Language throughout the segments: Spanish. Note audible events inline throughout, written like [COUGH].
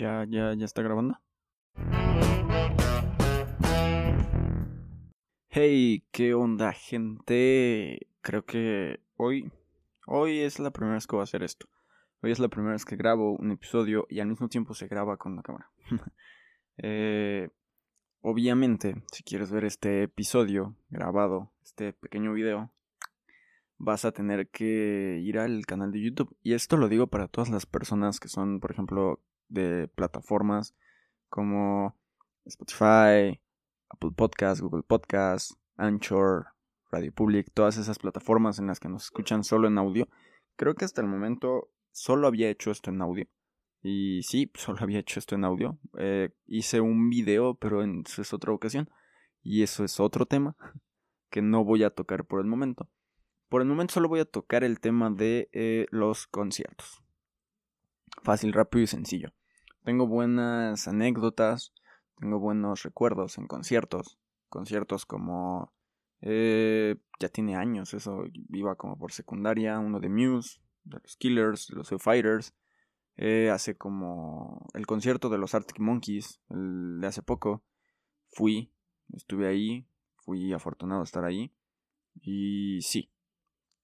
Ya, ya, ya está grabando. Hey, ¿qué onda, gente? Creo que hoy, hoy es la primera vez que voy a hacer esto. Hoy es la primera vez que grabo un episodio y al mismo tiempo se graba con la cámara. [LAUGHS] eh, obviamente, si quieres ver este episodio grabado, este pequeño video, vas a tener que ir al canal de YouTube. Y esto lo digo para todas las personas que son, por ejemplo, de plataformas como Spotify, Apple Podcasts, Google Podcasts, Anchor, Radio Public, todas esas plataformas en las que nos escuchan solo en audio. Creo que hasta el momento solo había hecho esto en audio. Y sí, [LAUGHS] solo había hecho esto en audio. Eh, hice un video, pero en, eso es otra ocasión. Y eso es otro tema [LAUGHS] que no voy a tocar por el momento. Por el momento solo voy a tocar el tema de eh, los conciertos. Fácil, rápido y sencillo. Tengo buenas anécdotas, tengo buenos recuerdos en conciertos. Conciertos como... Eh, ya tiene años, eso iba como por secundaria, uno de Muse, de los Killers, de los Foo Fighters. Eh, hace como el concierto de los Arctic Monkeys, de hace poco. Fui, estuve ahí, fui afortunado de estar ahí. Y sí,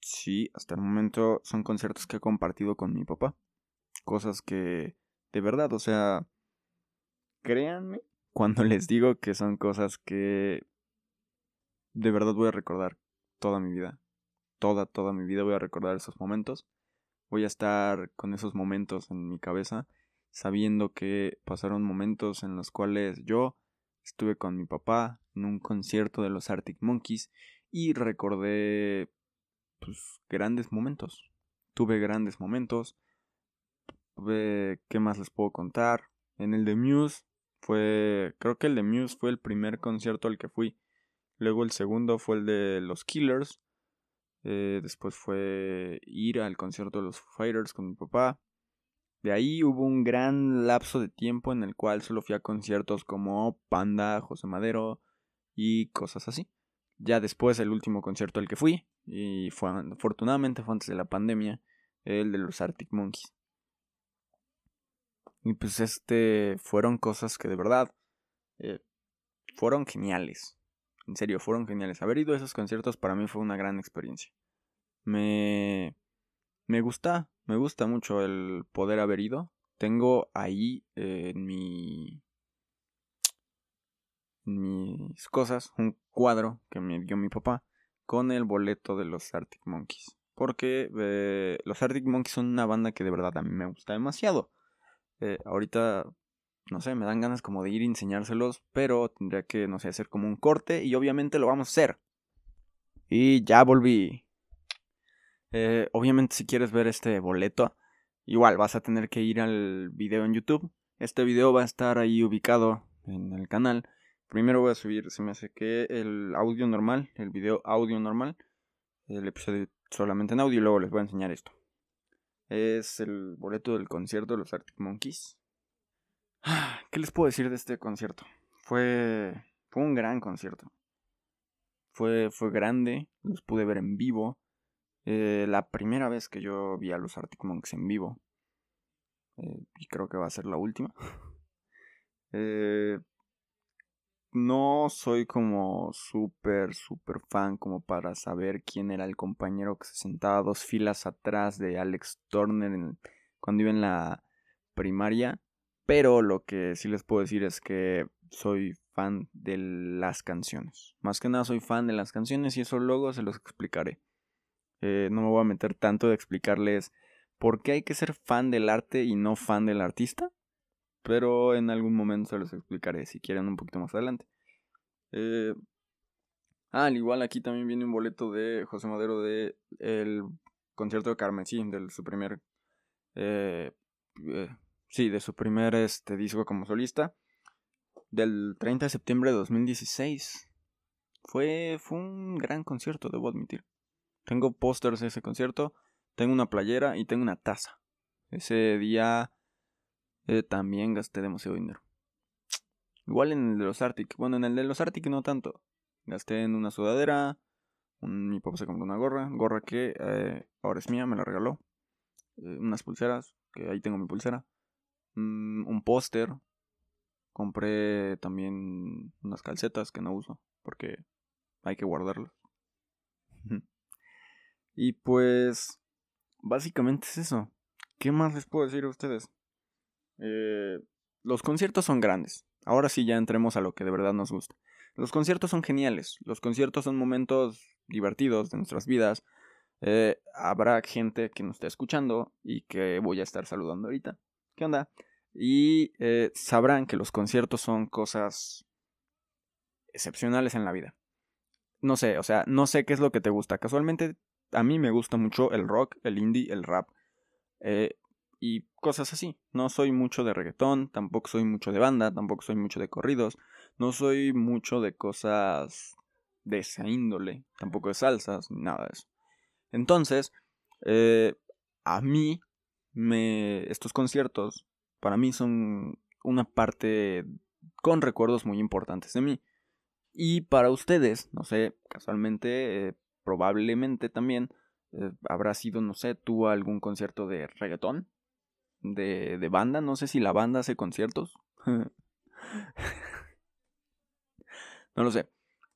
sí, hasta el momento son conciertos que he compartido con mi papá. Cosas que de verdad, o sea, créanme [LAUGHS] cuando les digo que son cosas que de verdad voy a recordar toda mi vida. Toda, toda mi vida voy a recordar esos momentos. Voy a estar con esos momentos en mi cabeza, sabiendo que pasaron momentos en los cuales yo estuve con mi papá en un concierto de los Arctic Monkeys y recordé pues grandes momentos. Tuve grandes momentos, ¿Qué más les puedo contar? En el de Muse fue, creo que el de Muse fue el primer concierto al que fui. Luego el segundo fue el de los Killers. Eh, después fue ir al concierto de los Fighters con mi papá. De ahí hubo un gran lapso de tiempo en el cual solo fui a conciertos como Panda, José Madero y cosas así. Ya después el último concierto al que fui, y fue afortunadamente fue antes de la pandemia, el de los Arctic Monkeys. Y pues este fueron cosas que de verdad eh, fueron geniales. En serio, fueron geniales. Haber ido a esos conciertos para mí fue una gran experiencia. Me, me gusta, me gusta mucho el poder haber ido. Tengo ahí eh, en mi mis cosas un cuadro que me dio mi papá con el boleto de los Arctic Monkeys. Porque eh, los Arctic Monkeys son una banda que de verdad a mí me gusta demasiado. Eh, ahorita, no sé, me dan ganas como de ir a enseñárselos, pero tendría que, no sé, hacer como un corte y obviamente lo vamos a hacer. Y ya volví. Eh, obviamente si quieres ver este boleto, igual vas a tener que ir al video en YouTube. Este video va a estar ahí ubicado en el canal. Primero voy a subir, se me hace que el audio normal, el video audio normal, el episodio solamente en audio y luego les voy a enseñar esto. Es el boleto del concierto de los Arctic Monkeys. ¿Qué les puedo decir de este concierto? Fue, fue un gran concierto. Fue, fue grande, los pude ver en vivo. Eh, la primera vez que yo vi a los Arctic Monkeys en vivo. Eh, y creo que va a ser la última. [LAUGHS] eh, no soy como súper, súper fan como para saber quién era el compañero que se sentaba dos filas atrás de Alex Turner cuando iba en la primaria. Pero lo que sí les puedo decir es que soy fan de las canciones. Más que nada soy fan de las canciones y eso luego se los explicaré. Eh, no me voy a meter tanto de explicarles por qué hay que ser fan del arte y no fan del artista pero en algún momento se los explicaré si quieren un poquito más adelante. Eh, ah, al igual aquí también viene un boleto de José Madero de el concierto de Carmen, sí, de su primer, eh, eh, sí, de su primer este disco como solista, del 30 de septiembre de 2016. Fue, fue un gran concierto, debo admitir. Tengo pósters de ese concierto, tengo una playera y tengo una taza. Ese día eh, también gasté demasiado dinero. Igual en el de los Arctic. Bueno, en el de los Arctic no tanto. Gasté en una sudadera. mi papá se compró una gorra. Gorra que eh, ahora es mía, me la regaló. Eh, unas pulseras, que ahí tengo mi pulsera. mm, un póster. Compré también unas calcetas que no uso porque hay que guardarlas. y pues básicamente es eso. ¿Qué más les puedo decir a ustedes? Eh, los conciertos son grandes. Ahora sí ya entremos a lo que de verdad nos gusta. Los conciertos son geniales. Los conciertos son momentos divertidos de nuestras vidas. Eh, habrá gente que nos esté escuchando y que voy a estar saludando ahorita. ¿Qué onda? Y eh, sabrán que los conciertos son cosas excepcionales en la vida. No sé, o sea, no sé qué es lo que te gusta. Casualmente, a mí me gusta mucho el rock, el indie, el rap. Eh, y cosas así. No soy mucho de reggaetón, tampoco soy mucho de banda, tampoco soy mucho de corridos, no soy mucho de cosas de esa índole, tampoco de salsas, ni nada de eso. Entonces, eh, a mí, me, estos conciertos, para mí son una parte con recuerdos muy importantes de mí. Y para ustedes, no sé, casualmente, eh, probablemente también, eh, habrá sido, no sé, tú algún concierto de reggaetón, de, de banda, no sé si la banda hace conciertos. [LAUGHS] no lo sé.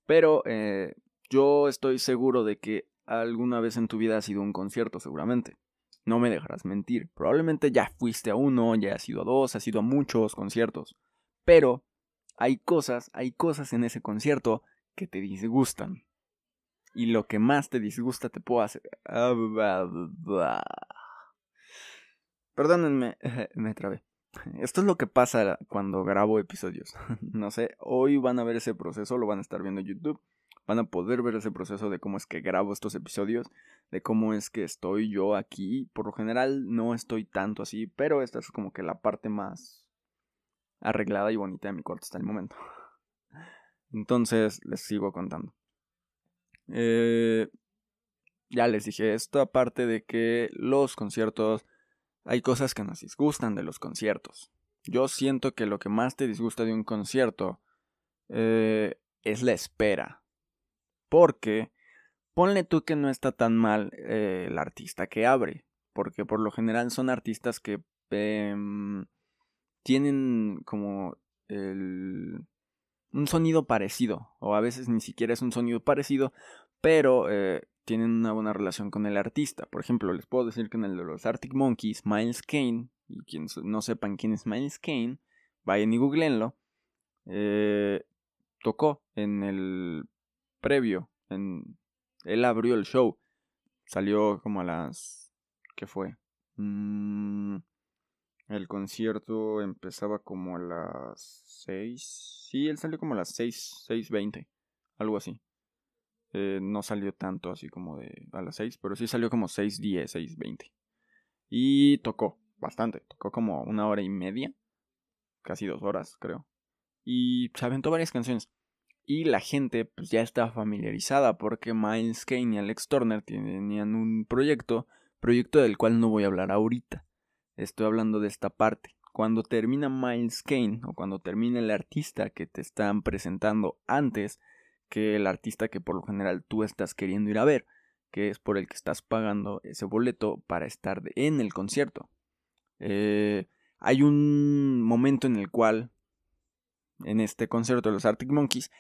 Pero eh, yo estoy seguro de que alguna vez en tu vida ha sido un concierto, seguramente. No me dejarás mentir. Probablemente ya fuiste a uno, ya has ido a dos, has ido a muchos conciertos. Pero hay cosas, hay cosas en ese concierto que te disgustan. Y lo que más te disgusta te puedo hacer. Perdónenme, [LAUGHS] me trabé. Esto es lo que pasa cuando grabo episodios. [LAUGHS] no sé, hoy van a ver ese proceso, lo van a estar viendo en YouTube. Van a poder ver ese proceso de cómo es que grabo estos episodios, de cómo es que estoy yo aquí. Por lo general no estoy tanto así, pero esta es como que la parte más arreglada y bonita de mi corte hasta el momento. [LAUGHS] Entonces les sigo contando. Eh, ya les dije esto, aparte de que los conciertos hay cosas que nos disgustan de los conciertos. Yo siento que lo que más te disgusta de un concierto eh, es la espera. Porque ponle tú que no está tan mal eh, el artista que abre. Porque por lo general son artistas que em, tienen como el, un sonido parecido. O a veces ni siquiera es un sonido parecido. Pero eh, tienen una buena relación con el artista. Por ejemplo, les puedo decir que en el de los Arctic Monkeys, Miles Kane, y quienes no sepan quién es Miles Kane, vayan y googleenlo, eh, tocó en el previo, en, él abrió el show, salió como a las... ¿qué fue? Mm, el concierto empezaba como a las 6, sí, él salió como a las 6, 6.20, algo así. Eh, no salió tanto así como de a las 6, pero sí salió como 6.10, 6.20. Y tocó bastante, tocó como una hora y media, casi dos horas creo. Y se aventó varias canciones. Y la gente pues ya estaba familiarizada porque Miles Kane y Alex Turner tenían un proyecto, proyecto del cual no voy a hablar ahorita. Estoy hablando de esta parte. Cuando termina Miles Kane o cuando termina el artista que te están presentando antes, que el artista que por lo general tú estás queriendo ir a ver, que es por el que estás pagando ese boleto para estar en el concierto. Eh, hay un momento en el cual, en este concierto de los Arctic Monkeys,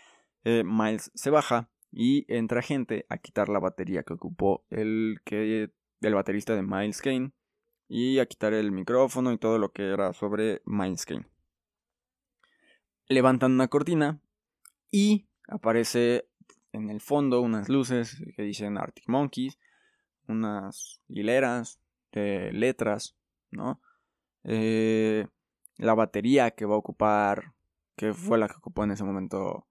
eh, Miles se baja y entra gente a quitar la batería que ocupó el, que, el baterista de Miles Kane y a quitar el micrófono y todo lo que era sobre Miles Kane. Levantan una cortina y aparece en el fondo unas luces que dicen Arctic Monkeys, unas hileras de letras, ¿no? Eh, la batería que va a ocupar, que fue la que ocupó en ese momento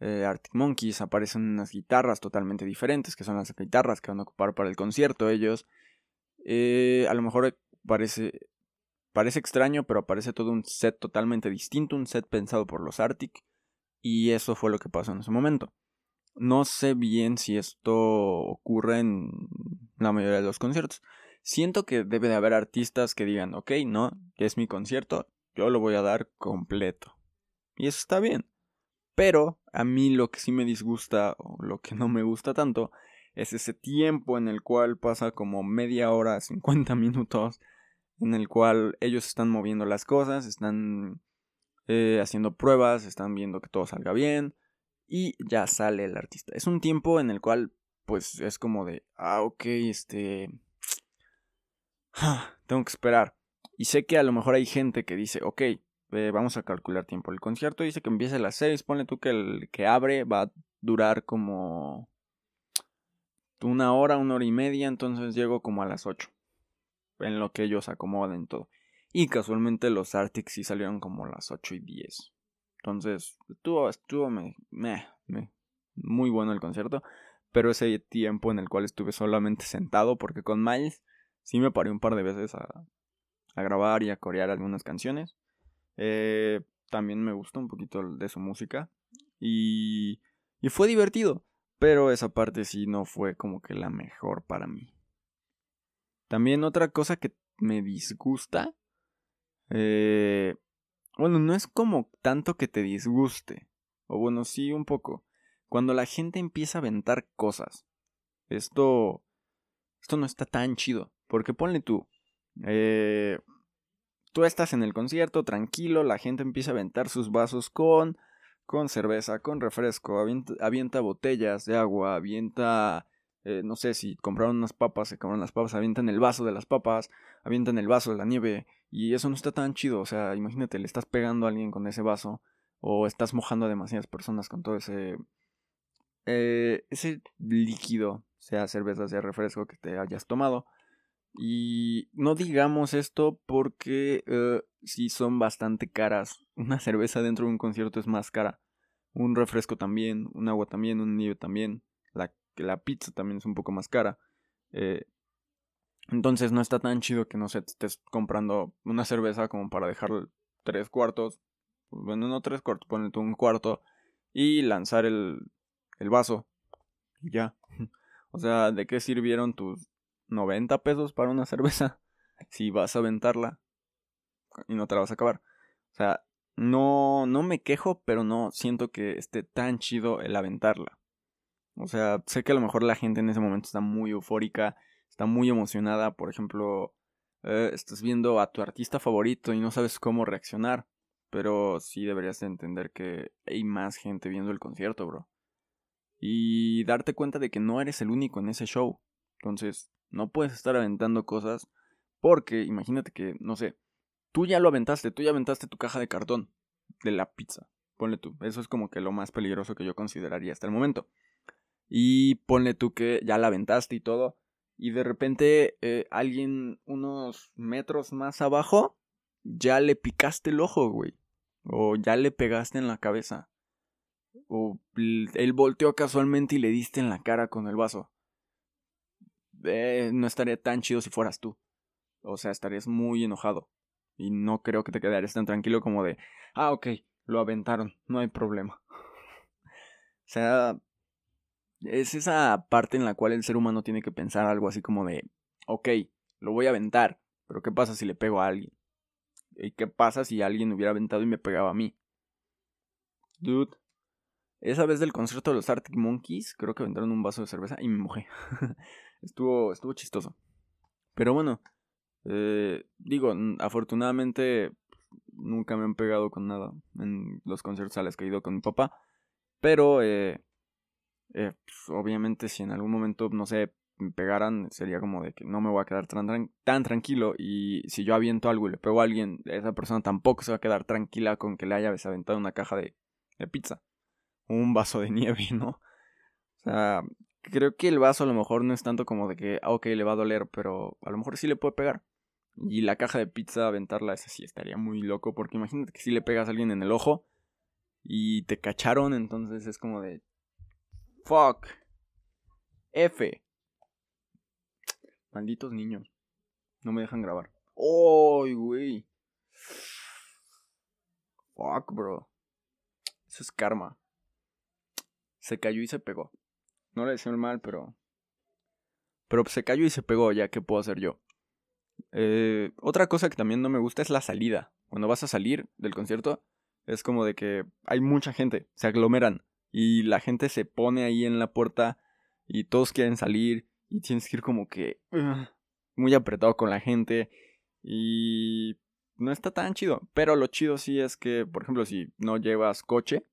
eh, Arctic Monkeys, aparecen unas guitarras totalmente diferentes, que son las guitarras que van a ocupar para el concierto ellos. Eh, a lo mejor parece, parece extraño, pero aparece todo un set totalmente distinto, un set pensado por los Arctic. Y eso fue lo que pasó en ese momento. No sé bien si esto ocurre en la mayoría de los conciertos. Siento que debe de haber artistas que digan, ok, no, es mi concierto, yo lo voy a dar completo. Y eso está bien. Pero a mí lo que sí me disgusta, o lo que no me gusta tanto, es ese tiempo en el cual pasa como media hora, 50 [LAUGHS] minutos, en el cual ellos están moviendo las cosas, están eh, haciendo pruebas, están viendo que todo salga bien y ya sale el artista. Es un tiempo en el cual pues es como de, ah, ok, este... [SIGHS] tengo que esperar. Y sé que a lo mejor hay gente que dice, ok, vamos a calcular tiempo. El concierto dice que empieza a las 6, ponle tú que el que abre va a durar como una hora, una hora y media, entonces llego como a las 8. En lo que ellos acomoden todo. Y casualmente los Arctic sí salieron como las 8 y 10. Entonces, estuvo, estuvo muy bueno el concierto. Pero ese tiempo en el cual estuve solamente sentado, porque con Miles sí me paré un par de veces a, a grabar y a corear algunas canciones. Eh, también me gustó un poquito de su música. Y, y fue divertido. Pero esa parte sí no fue como que la mejor para mí. También otra cosa que me disgusta. Eh, bueno, no es como tanto que te disguste. O bueno, sí, un poco. Cuando la gente empieza a aventar cosas. Esto. Esto no está tan chido. Porque ponle tú. Eh, tú estás en el concierto, tranquilo, la gente empieza a aventar sus vasos con, con cerveza, con refresco, avienta, botellas de agua, avienta, eh, no sé, si compraron unas papas, se compraron las papas, avientan el vaso de las papas, avientan el vaso de la nieve, y eso no está tan chido, o sea, imagínate, le estás pegando a alguien con ese vaso, o estás mojando a demasiadas personas con todo ese, eh, ese líquido, sea cerveza, sea refresco que te hayas tomado. Y no digamos esto porque eh, sí son bastante caras. [LAUGHS] Una cerveza dentro de un concierto es más cara. Un refresco también, un agua también, un nieve también. La, la pizza también es un poco más cara. Eh, entonces no está tan chido que no sé, te estés comprando una cerveza como para dejar tres cuartos. Bueno, no tres cuartos, ponete un cuarto y lanzar el, el vaso. Y ya. [LAUGHS] O sea, ¿de qué sirvieron tus 90 pesos para una [LAUGHS] cerveza si vas a aventarla y no te la vas a acabar. O sea, no, no me quejo, pero no siento que esté tan chido el aventarla. O sea, sé que a lo mejor la gente en ese momento está muy eufórica, está muy emocionada. Por ejemplo, eh, estás viendo a tu artista favorito y no sabes cómo reaccionar. Pero sí deberías entender que hay más gente viendo el concierto, bro. Y darte cuenta de que no eres el único en ese show. Entonces, no puedes estar aventando cosas porque imagínate que, no sé, tú ya lo aventaste, tú ya aventaste tu caja de cartón de la pizza. Ponle tú, eso es como que lo más peligroso que yo consideraría hasta el momento. Y ponle tú que ya la aventaste y todo. Y de repente eh, alguien unos metros más abajo ya le picaste el ojo, güey. O ya le pegaste en la cabeza. O él volteó casualmente y le diste en la cara con el vaso. Eh, no estaría tan chido si fueras tú. O sea, estarías muy enojado. Y no creo que te quedarías tan tranquilo como de, ah, ok, lo aventaron, no hay problema. [LAUGHS] o sea, es esa parte en la cual el ser humano tiene que pensar algo así como de, ok, lo voy a aventar, pero ¿qué pasa si le pego a alguien? ¿Y qué pasa si alguien hubiera aventado y me pegaba a mí? Dude, esa vez del concierto de los Arctic Monkeys, creo que aventaron un vaso de cerveza y me mojé. [LAUGHS] estuvo, estuvo chistoso. Pero bueno, eh, digo, afortunadamente nunca me han pegado con nada en los conciertos a los que he ido con mi papá. Pero, eh, eh, pues, obviamente, si en algún momento, no sé, me pegaran, sería como de que no me voy a quedar tan, tranquilo. Y si yo aviento algo y le pego a alguien, esa persona tampoco se va a quedar tranquila con que le haya aventado una caja de, de pizza. Un vaso de [LAUGHS] nieve, ¿no? O sea, creo que el vaso a lo mejor no es tanto como de que, ah, ok, le va a doler, pero a lo mejor sí le puede pegar. Y la caja de pizza, aventarla, esa sí estaría muy loco, porque imagínate que si le pegas a alguien en el ojo y te cacharon, entonces es como de... Fuck. F. Malditos niños. No me dejan grabar. ¡Oh, güey! Fuck, bro. Eso es karma. Se cayó y se pegó. No le decía mal, pero. Pero se cayó y se pegó, ya que puedo hacer yo. Eh, otra cosa que también no me gusta es la salida. Cuando vas a salir del concierto, es como de que hay mucha gente, se aglomeran y la gente se pone ahí en la puerta y todos quieren salir y tienes que ir como que muy apretado con la gente Y no está tan chido. Pero lo chido sí es que, por ejemplo, si no llevas coche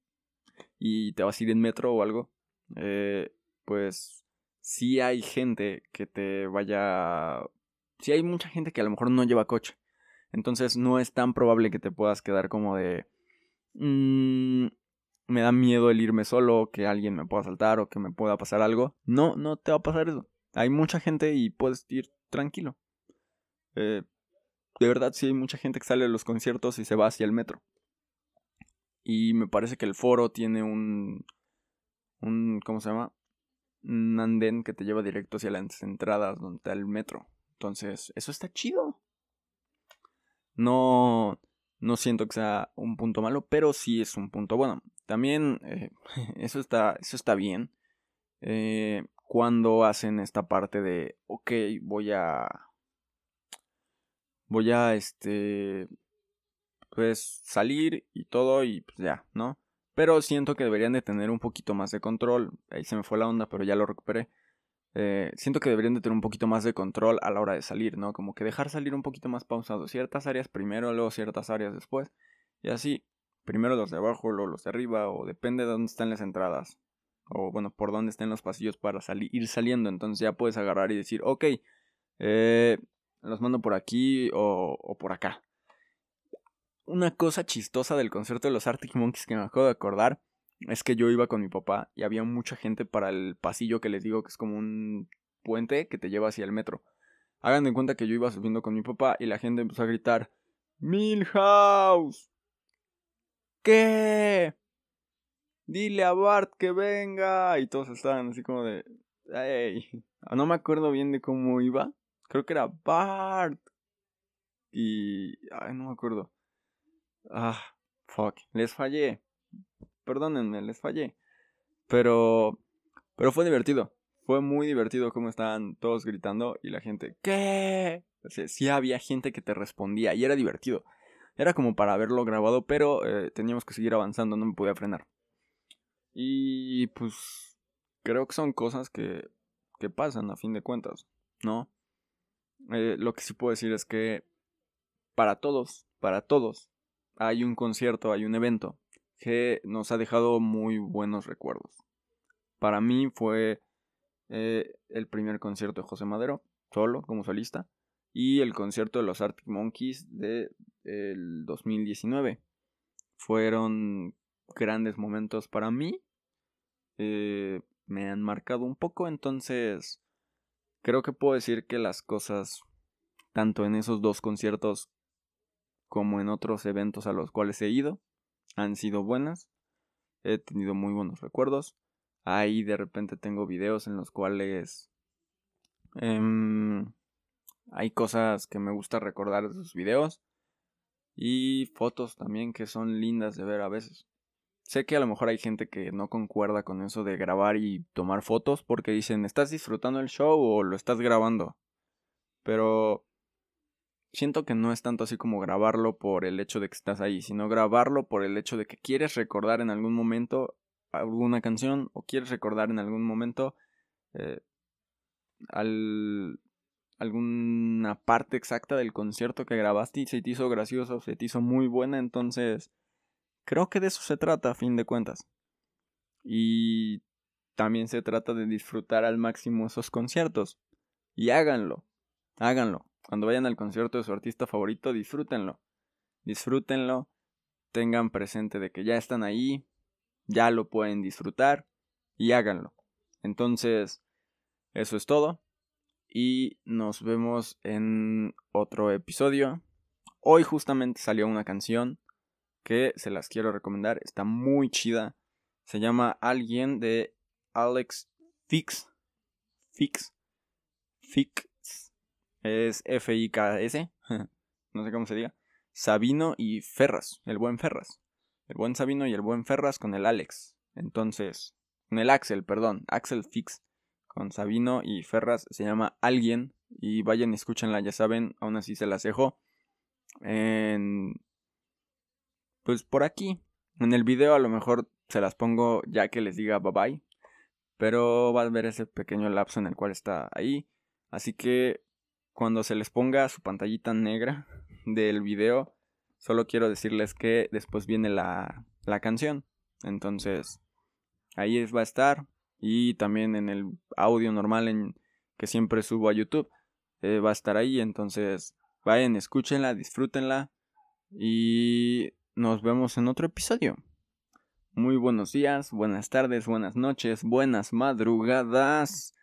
y te vas a ir en metro o algo, eh, pues sí hay gente que te vaya... Sí hay mucha gente que a lo mejor no lleva coche. Entonces no es tan probable que te puedas quedar como de... Mmm, me da miedo el irme solo, que alguien me pueda saltar o que me pueda pasar algo. No, no te va a pasar eso. Hay mucha gente y puedes ir tranquilo. Eh, de verdad sí hay mucha gente que sale de los conciertos y se va hacia el metro. Y me parece que el foro tiene un... un ¿Cómo se llama? Un andén que te lleva directo hacia las entradas donde está el metro. Entonces, eso está chido. No... No siento que sea un punto malo, pero sí es un punto bueno. También eh, [LAUGHS] eso, está, eso está bien. Eh, cuando hacen esta parte de, ok, voy a... Voy a, este... Pues salir y todo y pues ya, ¿no? Pero siento que deberían de tener un poquito más de control. Ahí se me fue la onda, pero ya lo recuperé. Eh, siento que deberían de tener un poquito más de control a la hora de salir, ¿no? Como que dejar salir un poquito más pausado. Ciertas áreas primero, luego ciertas áreas después. Y así, primero los de abajo, luego los de arriba, o depende de dónde están las entradas. O bueno, por dónde estén los pasillos para ir saliendo. Entonces ya puedes agarrar y decir, ok, eh, los mando por aquí o, por acá. Una cosa chistosa del concierto de los Arctic Monkeys que me acabo de acordar es que yo iba con mi papá y había mucha gente para el pasillo que les digo que es como un puente que te lleva hacia el metro. Hagan de cuenta que yo iba subiendo con mi papá y la gente empezó a gritar Milhouse. ¿Qué? Dile a Bart que venga. Y todos estaban así como de... Ey. No me acuerdo bien de cómo iba. Creo que era Bart. Y... Ay, no me acuerdo. Ah, fuck. Les fallé. Perdónenme, les fallé. Pero... Pero fue divertido. Fue muy divertido como estaban todos gritando y la gente... ¿Qué? O sea, sí había gente que te respondía y era divertido. Era como para haberlo grabado, pero eh, teníamos que seguir avanzando, no me podía frenar. Y pues creo que son cosas que, que pasan a fin de cuentas, ¿no? Eh, lo que sí puedo decir es que para todos, para todos, hay un concierto, hay un evento que nos ha dejado muy buenos recuerdos. Para mí fue eh, el primer concierto de José Madero, solo, como solista, y el concierto de los Arctic Monkeys de el 2019. Fueron grandes momentos para mí. Eh, me han marcado un poco, entonces creo que puedo decir que las cosas, tanto en esos dos conciertos como en otros eventos a los cuales he ido, han sido buenas. He tenido muy buenos recuerdos. Ahí de repente tengo videos en los cuales em, hay cosas que me gusta recordar de esos videos. Y fotos también que son lindas de ver a veces. Sé que a lo mejor hay gente que no concuerda con eso de grabar y tomar fotos porque dicen, ¿estás disfrutando el show o lo estás grabando? Pero siento que no es tanto así como grabarlo por el hecho de que estás ahí, sino grabarlo por el hecho de que quieres recordar en algún momento alguna canción o quieres recordar en algún momento eh, al, alguna parte exacta del concierto que grabaste y se te hizo gracioso, se te hizo muy buena, entonces creo que de eso se trata a fin de cuentas. Y también se trata de disfrutar al máximo esos conciertos. Y háganlo, háganlo. Cuando vayan al concierto de su artista favorito, disfrútenlo. Disfrútenlo, tengan presente de que ya están ahí, ya lo pueden disfrutar y háganlo. Entonces, eso es todo y nos vemos en otro episodio. Hoy justamente salió una canción que se las quiero recomendar, está muy chida. Se llama Alguien de Alex Fix. Fix. Fix. Es F-I-K-S. [LAUGHS] no sé cómo se diga. Sabino y Ferras. El buen Ferras. El buen Sabino y el buen Ferras con el Alex. Entonces, con el Axel, perdón. Axel Fix con Sabino y Ferras, se llama Alguien, y vayan y escúchenla, ya saben, aún así se las dejo. En... Pues por aquí, en el video a lo mejor se las pongo ya que les diga bye bye, pero va a ver ese pequeño lapso en el cual está ahí, así que cuando se les ponga su pantallita negra del video, solo quiero decirles que después viene la, la canción. Entonces, ahí va a estar. Y también en el audio normal en, que siempre subo a YouTube, eh, va a estar ahí. Entonces, vayan, escúchenla, disfrútenla. Y nos vemos en otro episodio. Muy buenos días, buenas tardes, buenas noches, buenas madrugadas.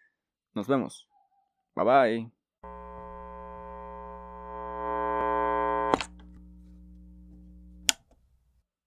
Nos vemos. Bye bye.